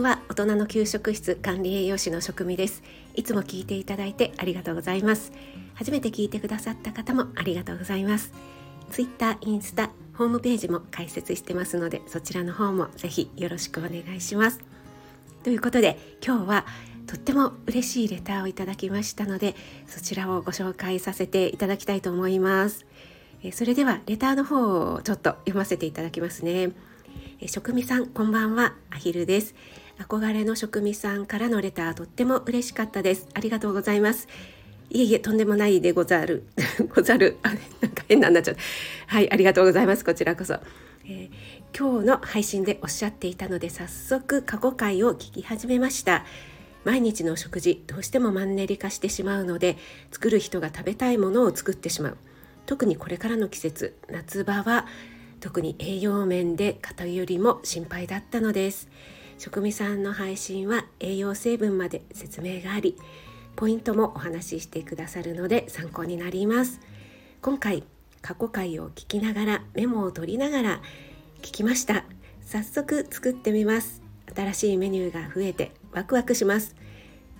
んは大人の給食室管理栄養士の職味です。いつも聞いていただいてありがとうございます。初めて聞いてくださった方もありがとうございます。ツイッター、インスタ、ホームページも開設してますのでそちらの方もぜひよろしくお願いします。ということで今日はとっても嬉しいレターをいただきましたのでそちらをご紹介させていただきたいと思います。それではレターの方をちょっと読ませていただきますね。職味さんこんばんは。アヒルです。憧れの職味さんからのレターとっても嬉しかったです。ありがとうございます。いえいえとんでもないでござる。ござる。あなんか変なんなっちゃうはいありがとうございます。こちらこそ、えー、今日の配信でおっしゃっていたので早速過去回を聞き始めました。毎日の食事どうしてもマンネリ化してしまうので作る人が食べたいものを作ってしまう。特にこれからの季節夏場は特に栄養面で偏りも心配だったのです。食味さんの配信は栄養成分まで説明がありポイントもお話ししてくださるので参考になります。今回過去回を聞きながらメモを取りながら聞きました。早速作ってみます。新しいメニューが増えてワクワクします。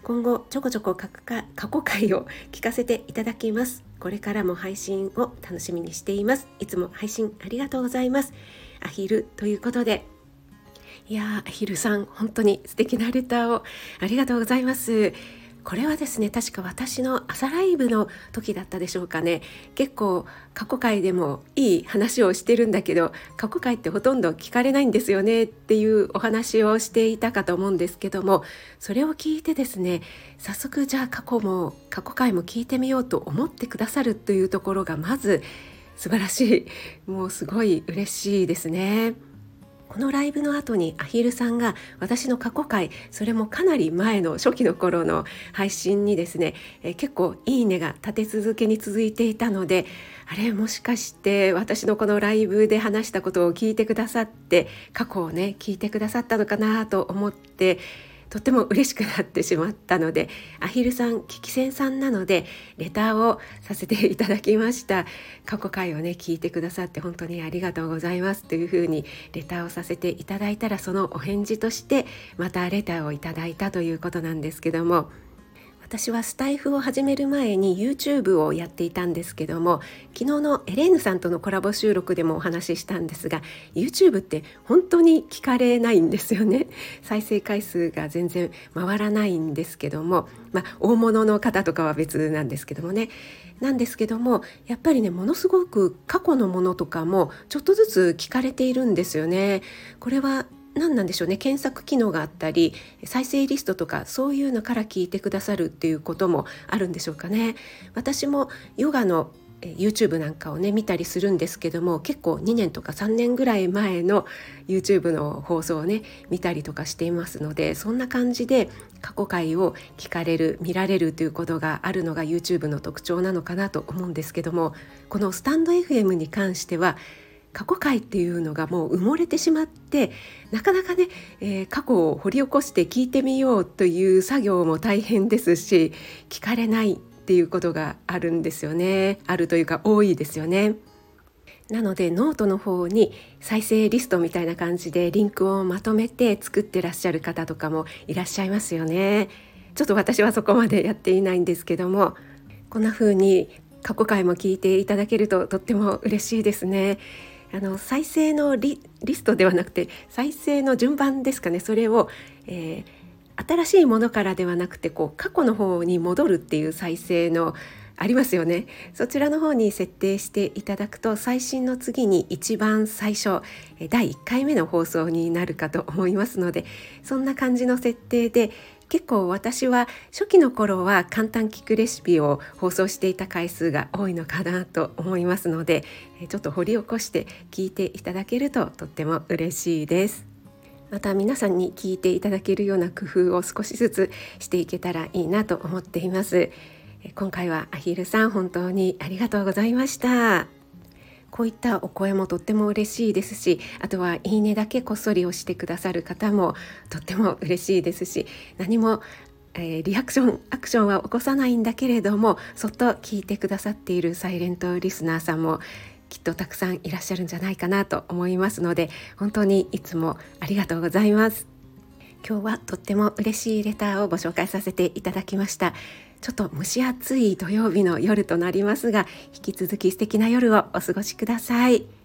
今後ちょこちょこ過去回を聞かせていただきます。これからも配信を楽しみにしています。いつも配信ありがとうございます。アヒルということでいやアヒルさん本当に素敵なレターをありがとうございます。これはですね確か私の朝ライブの時だったでしょうかね。結構過去回でもいい話をしてるんだけど過去回ってほとんど聞かれないんですよねっていうお話をしていたかと思うんですけどもそれを聞いてですね早速じゃあ過去も過去回も聞いてみようと思ってくださるというところがまず素晴らしい。もうすごい嬉しいですね。このライブの後にアヒルさんが私の過去回それもかなり前の初期の頃の配信にですね、え結構いいねが立て続けに続いていたのであれもしかして私のこのライブで話したことを聞いてくださって過去をね聞いてくださったのかなと思ってとても嬉しくなってしまったのでアヒルさん聞き戦さんなのでレターをさせていただきました。過去回をね聞いてくださって本当にありがとうございます。というふうにレターをさせていただいたらそのお返事としてまたレターをいただいたということなんですけども。私はスタイフを始める前に YouTube をやっていたんですけども昨日のエレーヌさんとのコラボ収録でもお話ししたんですが YouTube って本当に聞かれないんですよね。再生回数が全然回らないんですけどもまあ大物の方とかは別なんですけどもね。なんですけどもやっぱりねものすごく過去のものとかもちょっとずつ聞かれているんですよね。これは何なんでしょうね検索機能があったり再生リストとかそういうのから聞いてくださるっていうこともあるんでしょうかね。私もヨガの YouTube なんかをね見たりするんですけども結構2年とか3年ぐらい前の YouTube の放送をね見たりとかしていますのでそんな感じで過去回を聞かれる見られるということがあるのが YouTube の特徴なのかなと思うんですけどもこのスタンド FM に関しては過去回っていうのがもう埋もれてしまってなかなかね、えー、過去を掘り起こして聞いてみようという作業も大変ですし聞かれないっていうことがあるんですよねあるというか多いですよね。なのでノートの方に再生リストみたいな感じでリンクをまとめて作ってらっしゃる方とかもいらっしゃいますよね。ちょっと私はそこまでやっていないんですけどもこんな風に過去回も聞いていただけるととっても嬉しいですね。あの再生のリストではなくて再生の順番ですかね。それを、えー、新しいものからではなくてこう過去の方に戻るっていう再生のありますよねそちらの方に設定していただくと最新の次に一番最初第1回目の放送になるかと思いますのでそんな感じの設定で結構私は初期の頃は簡単聞くレシピを放送していた回数が多いのかなと思いますのでちょっと掘り起こして聞いていただけるととっても嬉しいです。また皆さんに聞いていただけるような工夫を少しずつしていけたらいいなと思っています。今回はアヒルさん本当にありがとうございました。こういったお声もとっても嬉しいですしあとはいいねだけこっそり押してくださる方もとっても嬉しいですし何もえー、リアクションアクションは起こさないんだけれどもそっと聞いてくださっているサイレントリスナーさんもきっとたくさんいらっしゃるんじゃないかなと思いますので本当にいつもありがとうございます今日はとっても嬉しいレターをご紹介させていただきましたちょっと蒸し暑い土曜日の夜となりますが引き続き素敵な夜をお過ごしください。